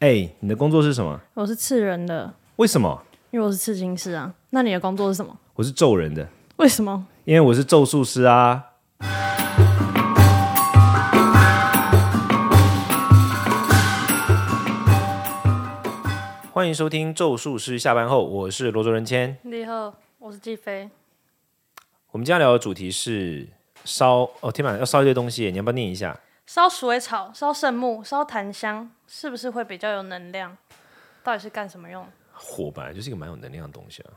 哎，你的工作是什么？我是刺人的，为什么？因为我是刺青师啊。那你的工作是什么？我是咒人的，为什么？因为我是咒术师啊。欢迎收听咒术师下班后，我是罗卓人谦。你好，我是季飞。我们今天聊的主题是烧哦，天哪，要烧一堆东西，你要不要念一下？烧鼠草、烧圣木、烧檀香，是不是会比较有能量？到底是干什么用？火本来就是一个蛮有能量的东西啊，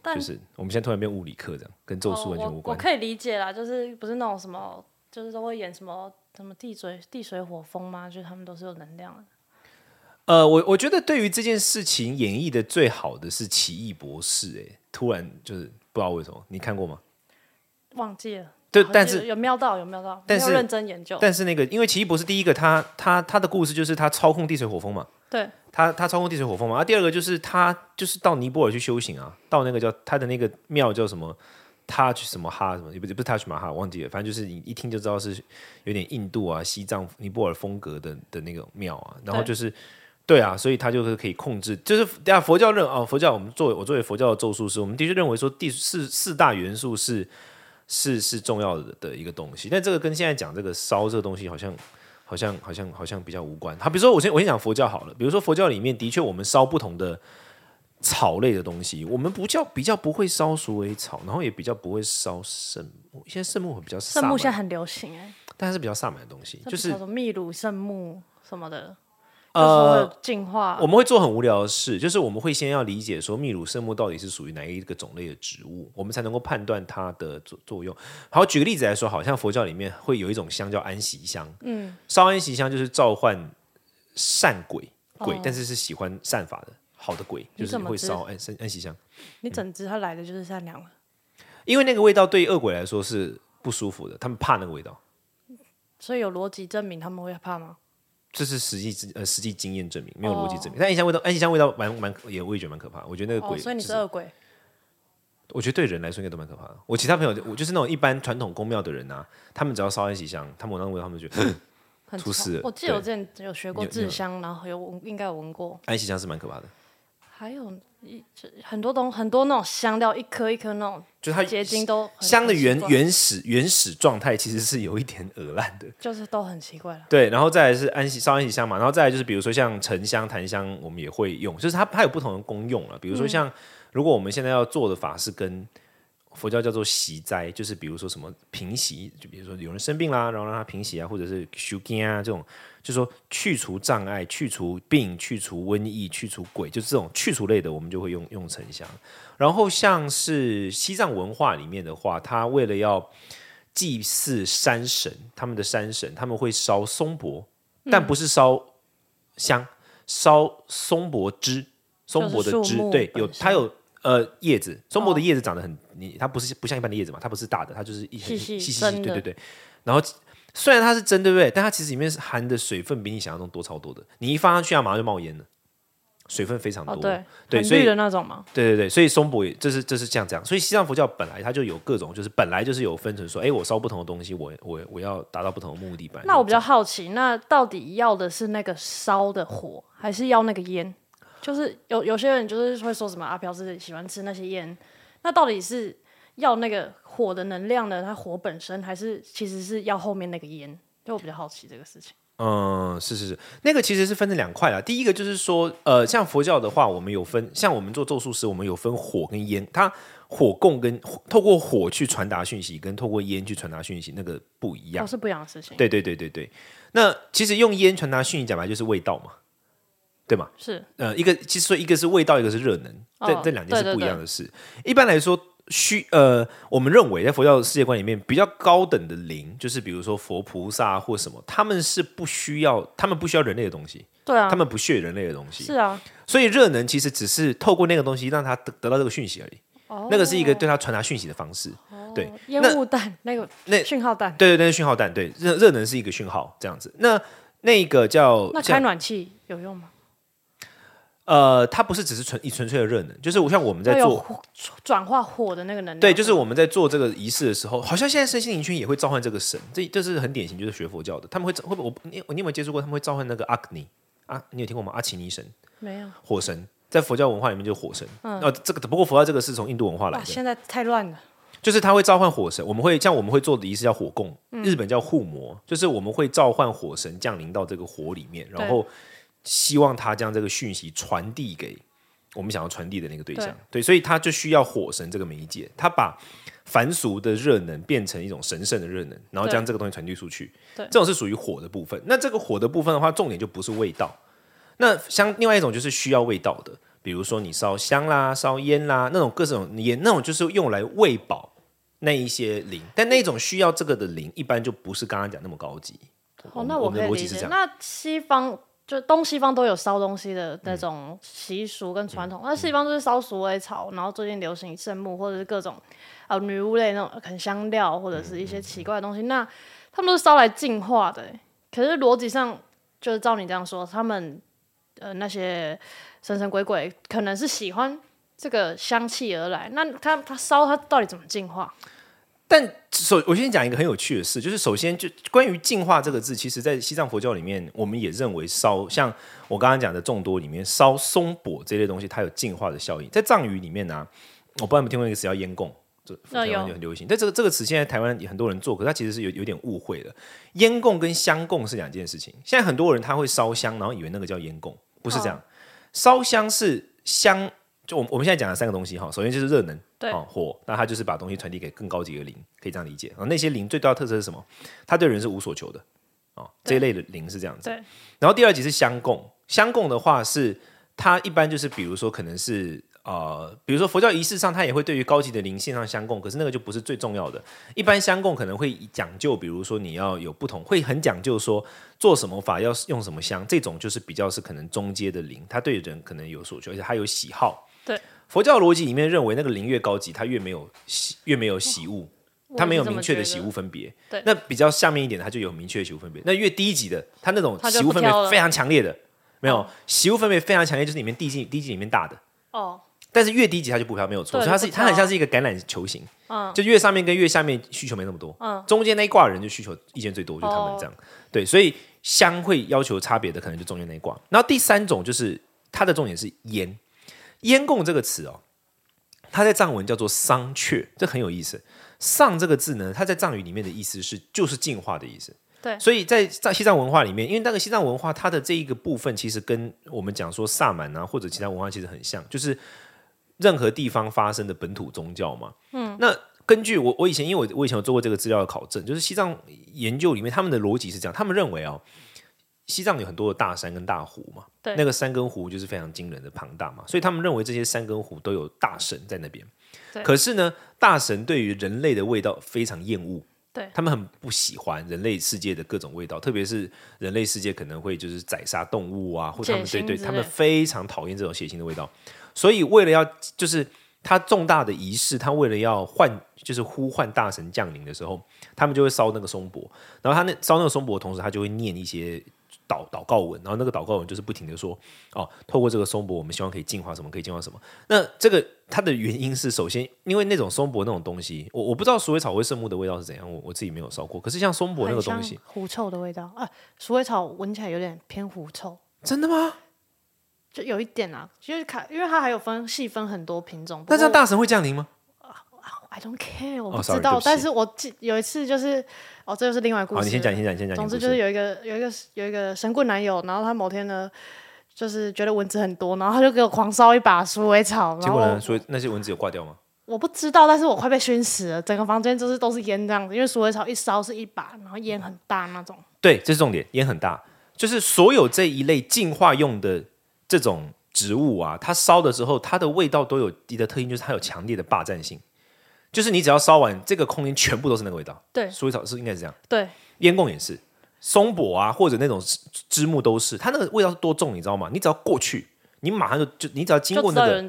但就是我们现在突然变物理课这样，跟咒术完全无关。哦我我可以理解啦，就是不是那种什么，就是都会演什么什么地水地水火风吗？就是他们都是有能量的。呃，我我觉得对于这件事情演绎的最好的是奇异博士，哎，突然就是不知道为什么，你看过吗？忘记了，对，但是有有瞄到有瞄到，但是认真研究。但是那个，因为奇异博士第一个他他他的故事就是他操控地水火风嘛，对，他他操控地水火风嘛，啊，第二个就是他就是到尼泊尔去修行啊，到那个叫他的那个庙叫什么 Touch 什么哈什么，也不是不是 Touch 马哈，忘记了，反正就是你一听就知道是有点印度啊、西藏、尼泊尔风格的的那个庙啊，然后就是。对啊，所以他就是可以控制，就是对啊佛教认哦，佛教我们作为我作为佛教的咒术师，我们的确认为说第四四大元素是是是重要的的一个东西，但这个跟现在讲这个烧这个东西好像好像好像好像比较无关。好，比如说我先我先讲佛教好了，比如说佛教里面的确我们烧不同的草类的东西，我们不叫比较不会烧鼠尾草，然后也比较不会烧圣木，现在圣木会比较圣木现在很流行哎、但是比较萨满的东西，就是什么秘鲁圣木什么的，呃。我们会做很无聊的事，就是我们会先要理解说秘鲁圣木到底是属于哪一个种类的植物，我们才能够判断它的作作用。好，举个例子来说，好像佛教里面会有一种香叫安息香，嗯，烧安息香就是召唤善鬼鬼，哦但是是喜欢善法的好的鬼，就是会烧安安息香，你整只它来的就是善良了，因为那个味道对恶鬼来说是不舒服的，他们怕那个味道。所以有逻辑证明他们会怕吗？这是实际之呃实际经验证明，没有逻辑证明。但安息香味道，安息香味道蛮蛮也我也觉得蛮可怕。我觉得那个鬼、哦，所以你是恶鬼。我觉得对人来说应该都蛮可怕的。我其他朋友，我就是那种一般传统宫庙的人啊，他们只要烧安息香，他们闻到味道，他们就觉得很出事我记得我之前有学过制香，然后有闻，应该有闻过。安息香是蛮可怕的，还有一这很多东很多那种香料，一颗一颗那种就是它结晶都香的原原始原始状态其实是有一点恶烂的。就是都很奇怪了。对，然后再来是安息烧安息香嘛，然后再来就是比如说像沉香、檀香，我们也会用，就是它它有不同的功用了。比如说像如果我们现在要做的法是跟佛教叫做习灾，就是比如说什么平息，就比如说有人生病啦，然后让他平息啊，或者是修根啊这种，就是说去除障碍、去除病、去除瘟疫、去除鬼，就是这种去除类的，我们就会用用沉香。然后像是西藏文化里面的话，他为了要祭祀山神，他们的山神他们会烧松柏，但不是烧香，烧松柏枝，松柏的枝就是，对，有它有呃叶子，松柏的叶子长得很，你它不是不像一般的叶子嘛，它不是大的，它就是一细细细细对对对。然后虽然它是真，对不对？但它其实里面是含的水分比你想象中多超多的，你一放上去啊，马上就冒烟了，水分非常多。哦，对，对所以很绿的那种嘛。对对对，所以松柏也这是这是这样这样，所以西藏佛教本来它就有各种，就是本来就是有分成说，哎，我烧不同的东西，我我我要达到不同的目的。本来那我比较好奇，那到底要的是那个烧的火，还是要那个烟？就是有有些人就是会说什么阿飘是喜欢吃那些烟，那到底是要那个火的能量呢？它火本身，还是其实是要后面那个烟？就我比较好奇这个事情。嗯，是是是，那个其实是分成两块啦。第一个就是说，呃，像佛教的话，我们有分，像我们做咒术师，我们有分火跟烟，它火供跟透过火去传达讯息，跟透过烟去传达讯息，那个不一样都。是不一样的事情。对对对对对。那其实用烟传达讯息，讲白就是味道嘛，对吗？是呃，一个其实说一个是味道，一个是热能，这、哦这两件是不一样的事。一般来说，虚呃，我们认为在佛教世界观里面，比较高等的灵，就是比如说佛菩萨或什么，他们是不需要，他们不需要人类的东西，对啊他，们不屑人类的东西。是啊，所以热能其实只是透过那个东西让他得得到这个讯息而已。哦那个是一个对他传达讯息的方式。哦对，烟雾弹那个那讯号弹，对对对，讯号弹，对热热能是一个讯号，这样子。那那个叫那开暖气有用吗？呃，它不是只是纯以纯粹的热能，就是我像我们在做转化火的那个能量。对，就是我们在做这个仪式的时候，好像现在身心灵圈也会召唤这个神，这这是很典型，就是学佛教的，他们会会不会我你你有没有接触过？他们会召唤那个阿克尼啊，你有听过吗？阿奇尼神，没有火神，在佛教文化里面就是火神。嗯，呃，这个不过佛教这个是从印度文化来，的，现在太乱了。就是他会召唤火神，我们会像我们会做的仪式叫火供，日本叫护魔，就是我们会召唤火神降临到这个火里面，然后希望他将这个讯息传递给我们想要传递的那个对象。对，所以他就需要火神这个媒介，他把凡俗的热能变成一种神圣的热能，然后将这个东西传递出去。对这种是属于火的部分。那这个火的部分的话，重点就不是味道。那像另外一种就是需要味道的，比如说你烧香啦、烧烟啦，那种各种烟，那种就是用来喂饱那一些灵，但那种需要这个的灵，一般就不是刚刚讲那么高级。哦，那我们可以理解。的逻辑是这样。那西方就东西方都有烧东西的那种习俗跟传统，嗯那西方就是烧鼠尾草，然后最近流行圣木或者是各种呃女巫类那种很香料或者是一些奇怪的东西，那他们都是烧来净化的欸。可是逻辑上就是照你这样说，他们呃那些神神鬼鬼可能是喜欢这个香气而来，那他他烧他到底怎么净化？但首我先讲一个很有趣的事，就是首先就关于净化这个字，其实在西藏佛教里面，我们也认为烧像我刚刚讲的众多里面烧松柏这类东西，它有净化的效应。在藏语里面呢、我不知道你们听过一个词叫烟供。这台湾就很流行，但这个这个词现在台湾也很多人做，可是它其实是有有点误会的。烟供跟香供是两件事情。现在很多人他会烧香，然后以为那个叫烟供，不是这样。烧香是香，就我们我们现在讲的三个东西哈，首先就是热能，对哦，火，那它就是把东西传递给更高级的灵，可以这样理解。然后那些灵最大的特色是什么？它对人是无所求的，哦，这一类的灵是这样子。对。然后第二级是相供，相供的话是它一般就是比如说可能是呃，比如说佛教仪式上，它也会对于高级的灵献上相供，可是那个就不是最重要的。一般相供可能会讲究，比如说你要有不同，会很讲究说做什么法要用什么香，这种就是比较是可能中阶的灵，它对人可能有所求，而且它有喜好。对，佛教逻辑里面认为那个灵越高级，它越没有喜，越没有喜恶。它没有明确的喜恶分别，对。那比较下面一点，它就有明确的喜恶分别。那越低级的，它那种喜恶分别非常强烈的，没有？喜恶分别非常强烈，就是里面低级低级里面大的。哦，但是越低级它就不飘，没有错，所以它是它很像是一个橄榄球形，嗯。就越上面跟越下面需求没那么多，嗯。中间那一挂人就需求意见最多，就他们这样，对，所以香会要求差别的可能就中间那一挂，然后第三种就是它的重点是烟，烟供这个词哦，它在藏文叫做桑雀，这很有意思。上这个字呢，它在藏语里面的意思是就是进化的意思。对所以在在西藏文化里面，因为那个西藏文化它的这一个部分，其实跟我们讲说萨满啊或者其他文化其实很像，就是任何地方发生的本土宗教嘛。嗯，那根据我我以前因为我我以前有做过这个资料的考证，就是西藏研究里面他们的逻辑是这样，他们认为哦，西藏有很多的大山跟大湖嘛，对。那个山跟湖就是非常惊人的庞大嘛，所以他们认为这些山跟湖都有大神在那边。对。可是呢，大神对于人类的味道非常厌恶，对。他们很不喜欢人类世界的各种味道，特别是人类世界可能会就是宰杀动物啊，或者他们对对他们非常讨厌这种血腥的味道，所以为了要就是他重大的仪式，他为了要唤就是呼唤大神降临的时候，他们就会烧那个松柏，然后他那烧那个松柏的同时，他就会念一些。祷祷告文，然后那个祷告文就是不停的说，哦，透过这个松柏，我们希望可以净化什么，可以净化什么。那这个它的原因是，首先因为那种松柏那种东西，我我不知道鼠尾草会圣木的味道是怎样，我我自己没有烧过。可是像松柏那个东西，狐臭的味道啊，鼠尾草闻起来有点偏狐臭，真的吗？就有一点啊，就是看，因为它还有分细分很多品种。那这样大神会降临吗？I don't care，我哦不知道。但是我记有一次就是，哦，这就是另外故事好，你先讲，你先讲，你先讲。总之就是有一个有一个有一个神棍男友，然后他某天呢，就是觉得蚊子很多，然后他就给我狂烧一把鼠尾草，结果呢？所以那些蚊子有挂掉吗？我不知道，但是我快被熏死了，整个房间就是都是烟这样子，因为鼠尾草一烧是一把，然后烟很大那种。对，这是重点，烟很大，就是所有这一类净化用的这种植物啊，它烧的时候，它的味道都有一个特性，就是它有强烈的霸占性。就是你只要烧完，这个空间全部都是那个味道。对鼠尾草是应该是这样，对，烟供也是，松柏啊或者那种枝枝木都是，它那个味道是多重，你知道吗？你只要过去，你马上就就你只要经过那个。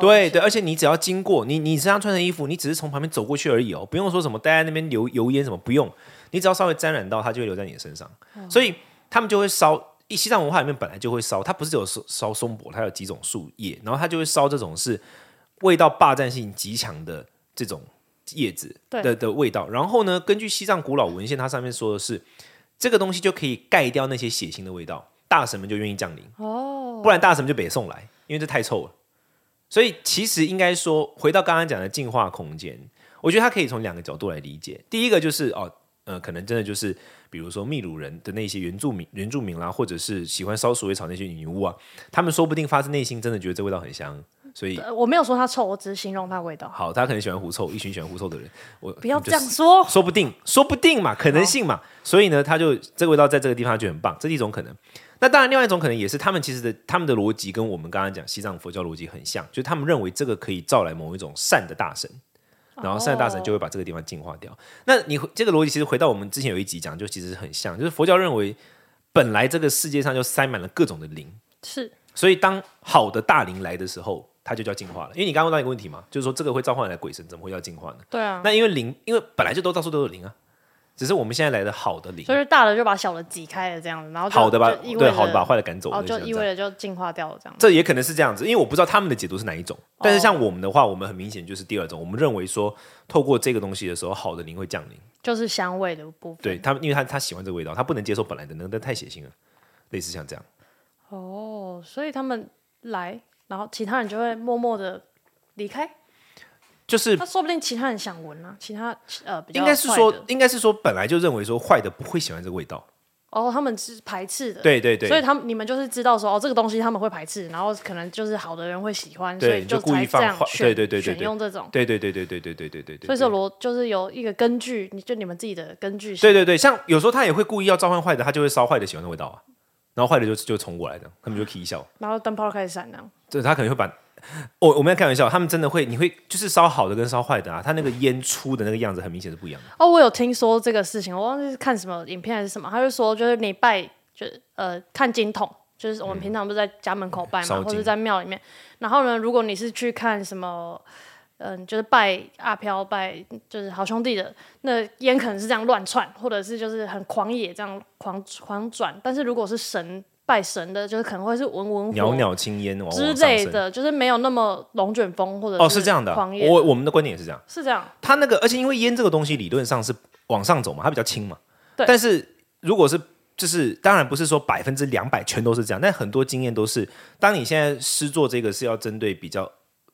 对对，而且你只要经过你，你身上穿的衣服，你只是从旁边走过去而已哦，不用说什么待在那边留油烟什么，不用，你只要稍微沾染到，它就会留在你的身上。所以他们就会烧，一西藏文化里面本来就会烧，它不是只有烧烧松柏，它有几种树叶，然后它就会烧这种是味道霸占性极强的这种叶子的的味道。然后呢，根据西藏古老文献，它上面说的是这个东西就可以盖掉那些血腥的味道。大神们就愿意降临，哦，不然大神们就北送来，因为这太臭了。所以其实应该说，回到刚刚讲的进化空间，我觉得它可以从两个角度来理解。第一个就是哦，呃，可能真的就是比如说秘鲁人的那些原住民、原住民啦，或者是喜欢烧鼠尾草那些女巫啊，他们说不定发自内心真的觉得这味道很香，所以呃我没有说它臭，我只是形容它味道。好，他可能喜欢狐臭，一群喜欢狐臭的人，我不要这样说，说不定，说不定嘛，可能性嘛。所以呢，他就这个味道在这个地方就很棒，这是一种可能。那当然，另外一种可能也是他们其实的他们的逻辑跟我们刚刚讲西藏佛教逻辑很像，就是他们认为这个可以招来某一种善的大神，然后善的大神就会把这个地方净化掉。那你这个逻辑其实回到我们之前有一集讲，就其实很像，就是佛教认为本来这个世界上就塞满了各种的灵，是所以当好的大灵来的时候，它就叫进化了。因为你刚刚问到一个问题嘛，就是说这个会召唤来的鬼神怎么会叫进化呢？对啊，那因为灵，因为本来就都到处都有灵啊，只是我们现在来的好的灵，所以大的就把小的挤开了，这样子，然后就好的把对就意味着好的把坏的赶走就意味着就进化掉了这样。这也可能是这样子，因为我不知道他们的解读是哪一种。但是哦像我们的话，我们很明显就是第二种，我们认为说透过这个东西的时候，好的灵会降临。就是香味的部分。对他们，因为他他喜欢这个味道，他不能接受本来的那个，但太血腥了，类似像这样。哦，所以他们来，然后其他人就会默默的离开。就是他说不定其他人想闻啊，其他呃应该是，说应该是说本来就认为说坏的不会喜欢这个味道。哦，他们是排斥的。对对对，所以他们你们就是知道说哦，这个东西他们会排斥，然后可能就是好的人会喜欢，所以对就故意放坏选对对对对选用这种。对对对对对对对对对对，所以说罗就是有一个根据，你就你们自己的根据。对对对，像有时候他也会故意要召唤坏的，他就会烧坏的喜欢的味道啊，然后坏的就就冲过来的，他们就 k 笑。然后灯泡开始闪那样。对，他可能会把，我我们要开玩笑，他们真的会，你会就是烧好的跟烧坏的啊，它那个烟出的那个样子很明显是不一样的。哦，我有听说这个事情，我忘记是看什么影片还是什么，他就说就是你拜，就是呃看金桶，就是我们平常不是在家门口拜嘛，嗯或者在庙里面。然后呢，如果你是去看什么，嗯、就是拜阿飘拜就是好兄弟的，那烟可能是这样乱窜，或者是就是很狂野这样狂狂转。但是如果是神拜神的，就是可能会是文文火袅袅青烟之。类的，就是没有那么龙卷风或者哦，是这样的啊、狂野我我们的观点也是这样。是这样，他那个，而且因为烟这个东西理论上是往上走嘛，它比较轻嘛。对但是如果是就是当然不是说百分之两百全都是这样，但很多经验都是，当你现在施做这个是要针对比较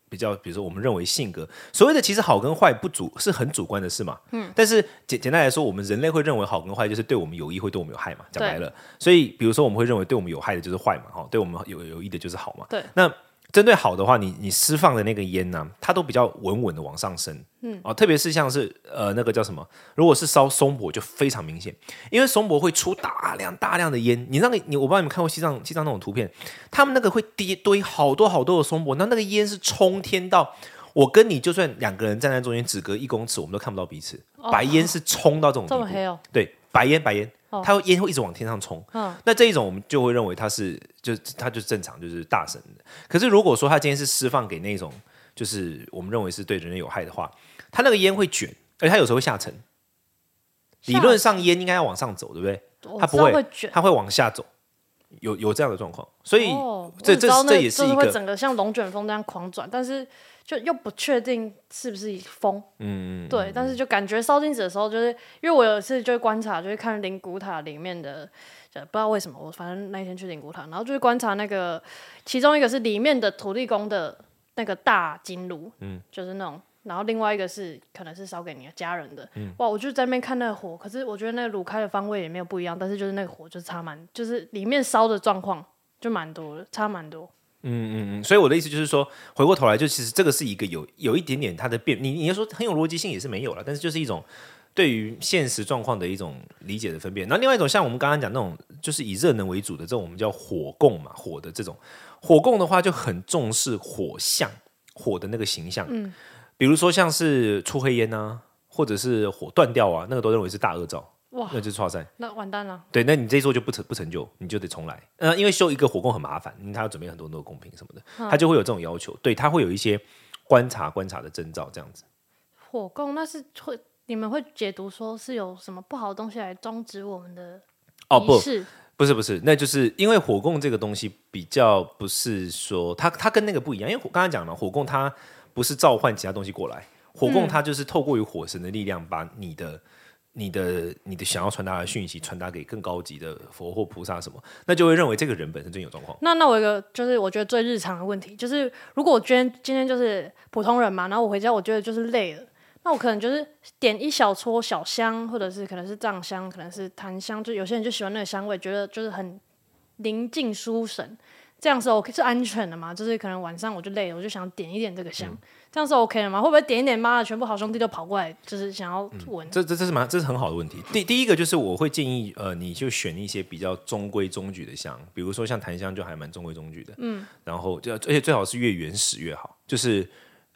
比较，比如说我们认为性格所谓的其实好跟坏不主是很主观的事嘛。嗯。但是简简单来说，我们人类会认为好跟坏就是对我们有益会对我们有害嘛，讲白了。所以比如说我们会认为对我们有害的就是坏嘛，哈，对我们有有益的就是好嘛。对。那针对好的话，你你释放的那个烟呢、它都比较稳稳的往上升，嗯，哦，特别是像是呃那个叫什么，如果是烧松柏就非常明显，因为松柏会出大量大量的烟，你那个你我不知道你们看过西藏西藏那种图片，他们那个会叠堆好多好多的松柏，那那个烟是冲天到。我跟你就算两个人站在中间，只隔一公尺，我们都看不到彼此。白烟是冲到这种地步，这么黑哦。对，白烟白烟，哦它会烟会一直往天上冲。嗯那这一种我们就会认为它是就它就是正常，就是大神的。可是如果说它今天是释放给那种就是我们认为是对人类有害的话，它那个烟会卷，而且它有时候会下沉。理论上烟应该要往上走，对不对？我它不会卷，它会往下走，有有这样的状况。所以、哦，这这这也是一个整个像龙卷风那样狂转，但是就又不确定是不是风。嗯，对，但是就感觉烧金纸的时候，就是因为我有一次就观察，就是看灵骨塔里面的，就不知道为什么，我反正那天去灵骨塔，然后就是观察那个其中一个是里面的土地公的那个大金炉，嗯，就是那种。然后另外一个是可能是烧给你的家人的，哇！我就在那边看那个火，可是我觉得那个炉开的方位也没有不一样，但是就是那个火就差蛮，就是里面烧的状况就蛮多的，差蛮多。嗯嗯嗯，所以我的意思就是说，回过头来，就其实这个是一个有有一点点它的变，你你要说很有逻辑性也是没有了，但是就是一种对于现实状况的一种理解的分辨。那另外一种像我们刚刚讲那种，就是以热能为主的这种，我们叫火供嘛，火的这种火供的话，就很重视火象，火的那个形象。嗯，比如说像是出黑烟啊，或者是火断掉啊，那个都认为是大恶兆，哇那就是错赛。那完蛋了，对，那你这一做就不成不成就，你就得重来。呃，因为修一个火供很麻烦，因为他要准备很多很多贡品什么的，他就会有这种要求。对，他会有一些观察观察的征兆，这样子。火供那是会你们会解读说是有什么不好的东西来终止我们的哦，不，是？不是不是，那就是因为火供这个东西比较不是说它它跟那个不一样，因为我刚才讲了，火供它不是召唤其他东西过来，火供它就是透过于火神的力量把你的。你的你的想要传达的讯息传达给更高级的佛或菩萨什么，那就会认为这个人本身最有状况。那那我一个就是我觉得最日常的问题，就是如果我今天今天就是普通人嘛，然后我回家我觉得就是累了，那我可能就是点一小撮小香，或者是可能是藏香，可能是檀香，就有些人就喜欢那个香味，觉得就是很宁静舒神，这样时候是安全的嘛？就是可能晚上我就累了，我就想点一点这个香，这样是 OK 的吗？会不会点一点，妈的，全部好兄弟都跑过来，就是想要闻？这这这是蛮这是很好的问题。第第一个就是我会建议呃，你就选一些比较中规中矩的香，比如说像檀香就还蛮中规中矩的，嗯，然后就而且最好是越原始越好，就是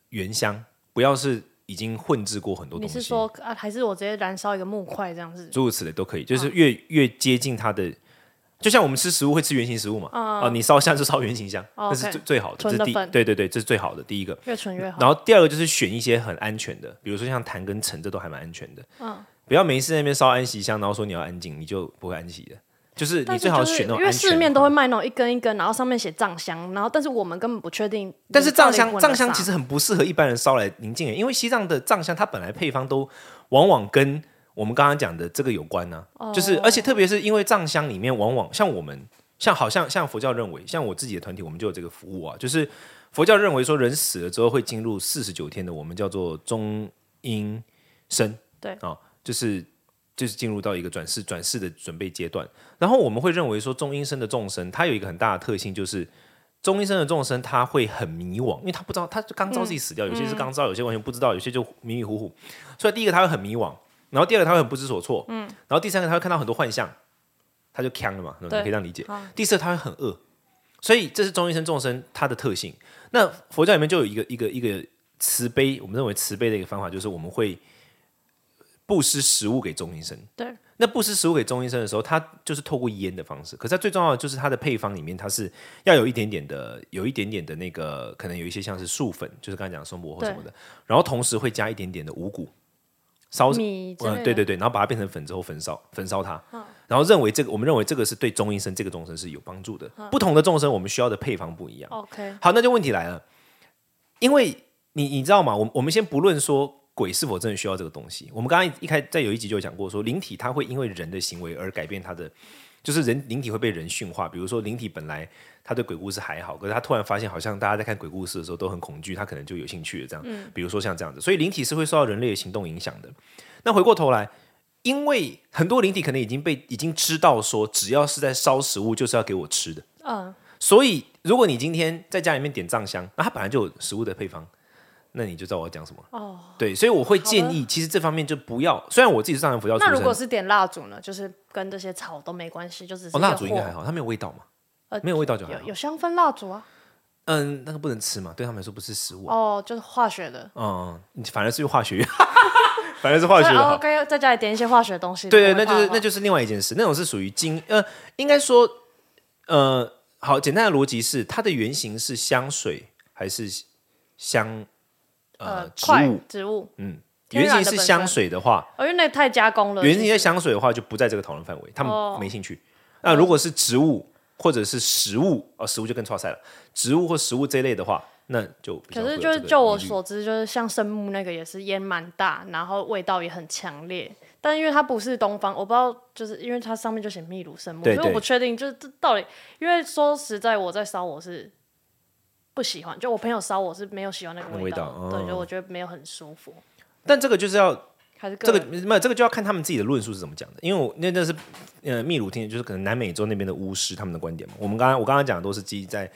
原香，不要是已经混制过很多东西。你是说啊，还是我直接燃烧一个木块这样子？诸如此类都可以，就是越、越接近它的，就像我们吃食物会吃圆形食物嘛，啊、你烧香就烧圆形香，哦那是最最好的，这是第对对对，这是最好的第一个。越纯越好。然后第二个就是选一些很安全的，比如说像檀跟橙，这都还蛮安全的。嗯，不要没事在那边烧安息香，然后说你要安静，你就不会安息的。就是你最好选那种因为市面都会卖那种一根一根，然后上面写藏香，然后但是我们根本不确定。但是藏香藏香其实很不适合一般人烧来宁静的，因为西藏的藏香它本来配方都往往跟我们刚刚讲的这个有关呢、哦就是而且特别是因为藏香里面往往像我们像好像像佛教认为，像我自己的团体我们就有这个服务啊，就是佛教认为说人死了之后会进入四十九天的我们叫做中阴身，对啊、就是。就是进入到一个转世转世的准备阶段，然后我们会认为说中阴身的众生，它有一个很大的特性，就是中阴身的众生他会很迷惘，因为他不知道，他就刚知道自己死掉，有些是刚知道，有些完全不知道，有些就迷迷糊糊。所以第一个他会很迷惘，然后第二个他会很不知所措，嗯，然后第三个他会看到很多幻象，他就呛了嘛，你可以这样理解。第四个他会很饿，所以这是中医生众生他的特性。那佛教里面就有一个一个一个慈悲，我们认为慈悲的一个方法就是我们会布施食物给中医生。对，那布施食物给中医生的时候，他就是透过烟的方式。可是它最重要的就是它的配方里面，它是要有一点点的，有一点点的那个，可能有一些像是素粉，就是刚才讲的松柏或什么的，然后同时会加一点点的五谷烧。嗯，米对对对，然后把它变成粉之后焚烧，焚烧它，然后认为这个，我们认为这个是对中医生这个众生是有帮助的。不同的众生，我们需要的配方不一样。OK，好，那就问题来了，因为你你知道吗？我我们先不论说鬼是否真的需要这个东西，我们刚刚一开在有一集就有讲过说，灵体它会因为人的行为而改变它的，就是人灵体会被人驯化。比如说灵体本来他对鬼故事还好，可是他突然发现好像大家在看鬼故事的时候都很恐惧，他可能就有兴趣了。这样，比如说像这样子，所以灵体是会受到人类的行动影响的。那回过头来。因为很多灵体可能已经被已经知道说，只要是在烧食物，就是要给我吃的。嗯，所以，如果你今天在家里面点藏香，那它本来就有食物的配方，那你就知道我要讲什么。哦，对，所以我会建议，其实这方面就不要。虽然我自己是藏传佛教出身，那如果是点蜡烛呢？就是跟这些草都没关系，就只是哦，蜡烛应该还好，它没有味道嘛，呃没有味道就好。有有香氛蜡烛啊。嗯，那个不能吃嘛，对他们来说不是食物啊。哦，就是化学的。嗯，你反而是化学，反而是化学的好。哦，OK，在家里点一些化学的东西。对对，那就是那就是另外一件事，那种是属于精呃，应该说呃，好，简单的逻辑是它的原型是香水还是香呃植物？植物。嗯，原型是香水的话，哦，因为那太加工了。原型的其实香水的话就不在这个讨论范围，他哦们没兴趣。那如果是植物或者是食物，哦，食物就更错赛了。植物或食物这一类的话，那就可是就是就我所知，就是像生木那个也是烟蛮大，然后味道也很强烈。但因为它不是东方，我不知道，就是因为它上面就写秘鲁生木，所以我不确定就是这到底。因为说实在，我在烧我是不喜欢，就我朋友烧我是没有喜欢那个味道，对，就我觉得没有很舒服。但这个就是要还是这个没有这个就要看他们自己的论述是怎么讲的，因为我那那是呃秘鲁听就是可能南美洲那边的巫师他们的观点嘛。我们刚刚我刚刚讲的都是基于在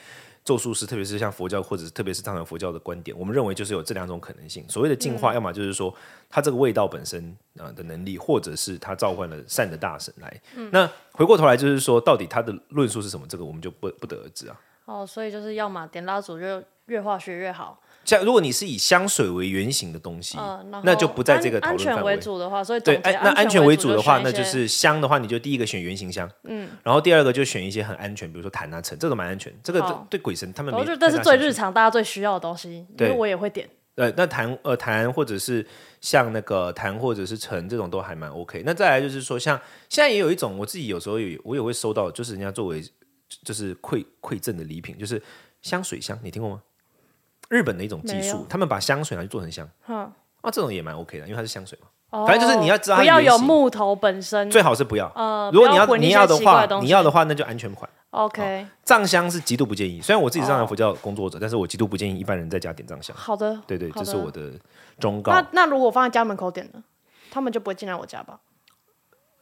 咒术师，特别是像佛教或者是特别是藏传佛教的观点，我们认为就是有这两种可能性。所谓的进化，要么就是说它这个味道本身啊、呃的能力，或者是它召唤了善的大神来。那回过头来就是说，到底他的论述是什么，这个我们就不不得而知啊。哦，所以就是要么点蜡烛就越化学越好，像如果你是以香水为原型的东西，那就不在这个安安全讨论范围为主的话，所以对，那安全为为主的话，那就是香的话，你就第一个选原型香，嗯，然后第二个就选一些很安全，比如说檀啊、橙，这个蛮安全，这个对鬼神他们没我觉得这是最日。常大家最需要的东西，因对为我也会点。呃，那檀呃檀或者是像那个檀或者是橙这种都还蛮 OK。那再来就是说，像现在也有一种，我自己有时候也我也会收到，就是人家作为就是馈馈赠的礼品，就是香水香，你听过吗？日本的一种技没有术，他们把香水拿去做成香，哼，啊，这种也蛮 OK 的，因为它是香水嘛。反正就是你要知道它不要原型有木头本身。最好是不要。呃，如果你要不混一些你要的话奇怪的，东西你要的话那就安全款。OK，藏香是极度不建议，虽然我自己是藏哦传佛教工作者，但是我极度不建议一般人在家点藏香。好的。对对，好这是我的忠告。那那如果放在家门口点呢？他们就不会进来我家吧？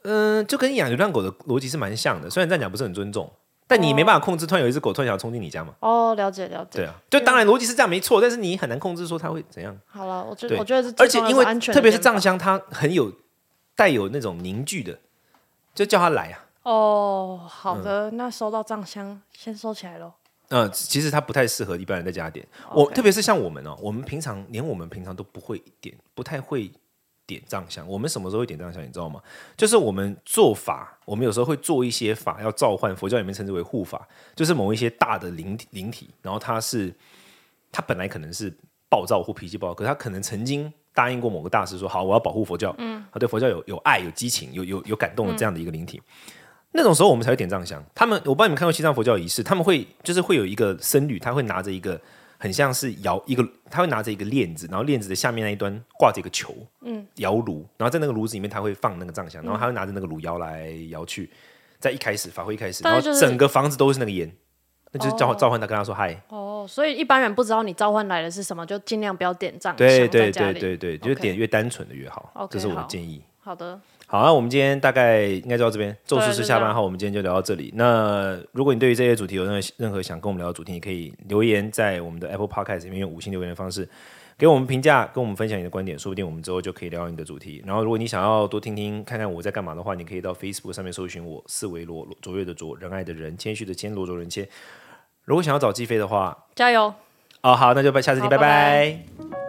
嗯，就跟养流浪狗的逻辑是蛮像的，虽然这样讲不是很尊重，但你没办法控制，突然有一只狗突然想要冲进你家嘛？哦，了解了解。对啊，就当然逻辑是这样没错，但是你很难控制说它会怎样。好了，我觉得我觉得是而且因为特别是藏香，它很有带有那种凝聚的，就叫它来啊。哦，好的，嗯那收到藏香先收起来喽。呃，其实它不太适合一般人在家点。我特别是像我们哦，我们平常连我们平常都不会点，不太会点藏香。我们什么时候会点藏香？你知道吗？就是我们做法，我们有时候会做一些法要召唤，佛教里面称之为护法，就是某一些大的灵体灵体，然后它是它本来可能是暴躁或脾气暴躁，可是他可能曾经答应过某个大师说好，我要保护佛教，嗯，他对佛教有有爱、有激情、有有有感动的这样的一个灵体。那种时候我们才会点藏香。他们我不知道你们看过西藏佛教仪式，他们会就是会有一个僧侣，他会拿着一个很像是摇一个，他会拿着一个链子，然后链子的下面那一端挂着一个球，嗯，摇炉，然后在那个炉子里面他会放那个藏香，然后他会拿着那个炉摇来摇去。在一开始法会一开始，然后整个房子都是那个烟，那就是召召唤他，跟他说嗨，哦，所以一般人不知道你召唤来的是什么，就尽量不要点藏香对对对对对，就是点越单纯的越好，这是我的建议。好的，好，啊我们今天大概应该就到这边。宙斯是下班后，我们今天就聊到这里。那如果你对于这些主题有任何任何想跟我们聊的主题，你可以留言在我们的 Apple Podcast 里面用五星留言的方式给我们评价，跟我们分享你的观点，说不定我们之后就可以聊到你的主题。然后，如果你想要多听听看看我在干嘛的话，你可以到 Facebook 上面搜寻我四维罗卓越的卓仁爱的人谦虚的谦罗卓人谦。如果想要找季飞的话，加油。哦好，那就拜下次见，拜拜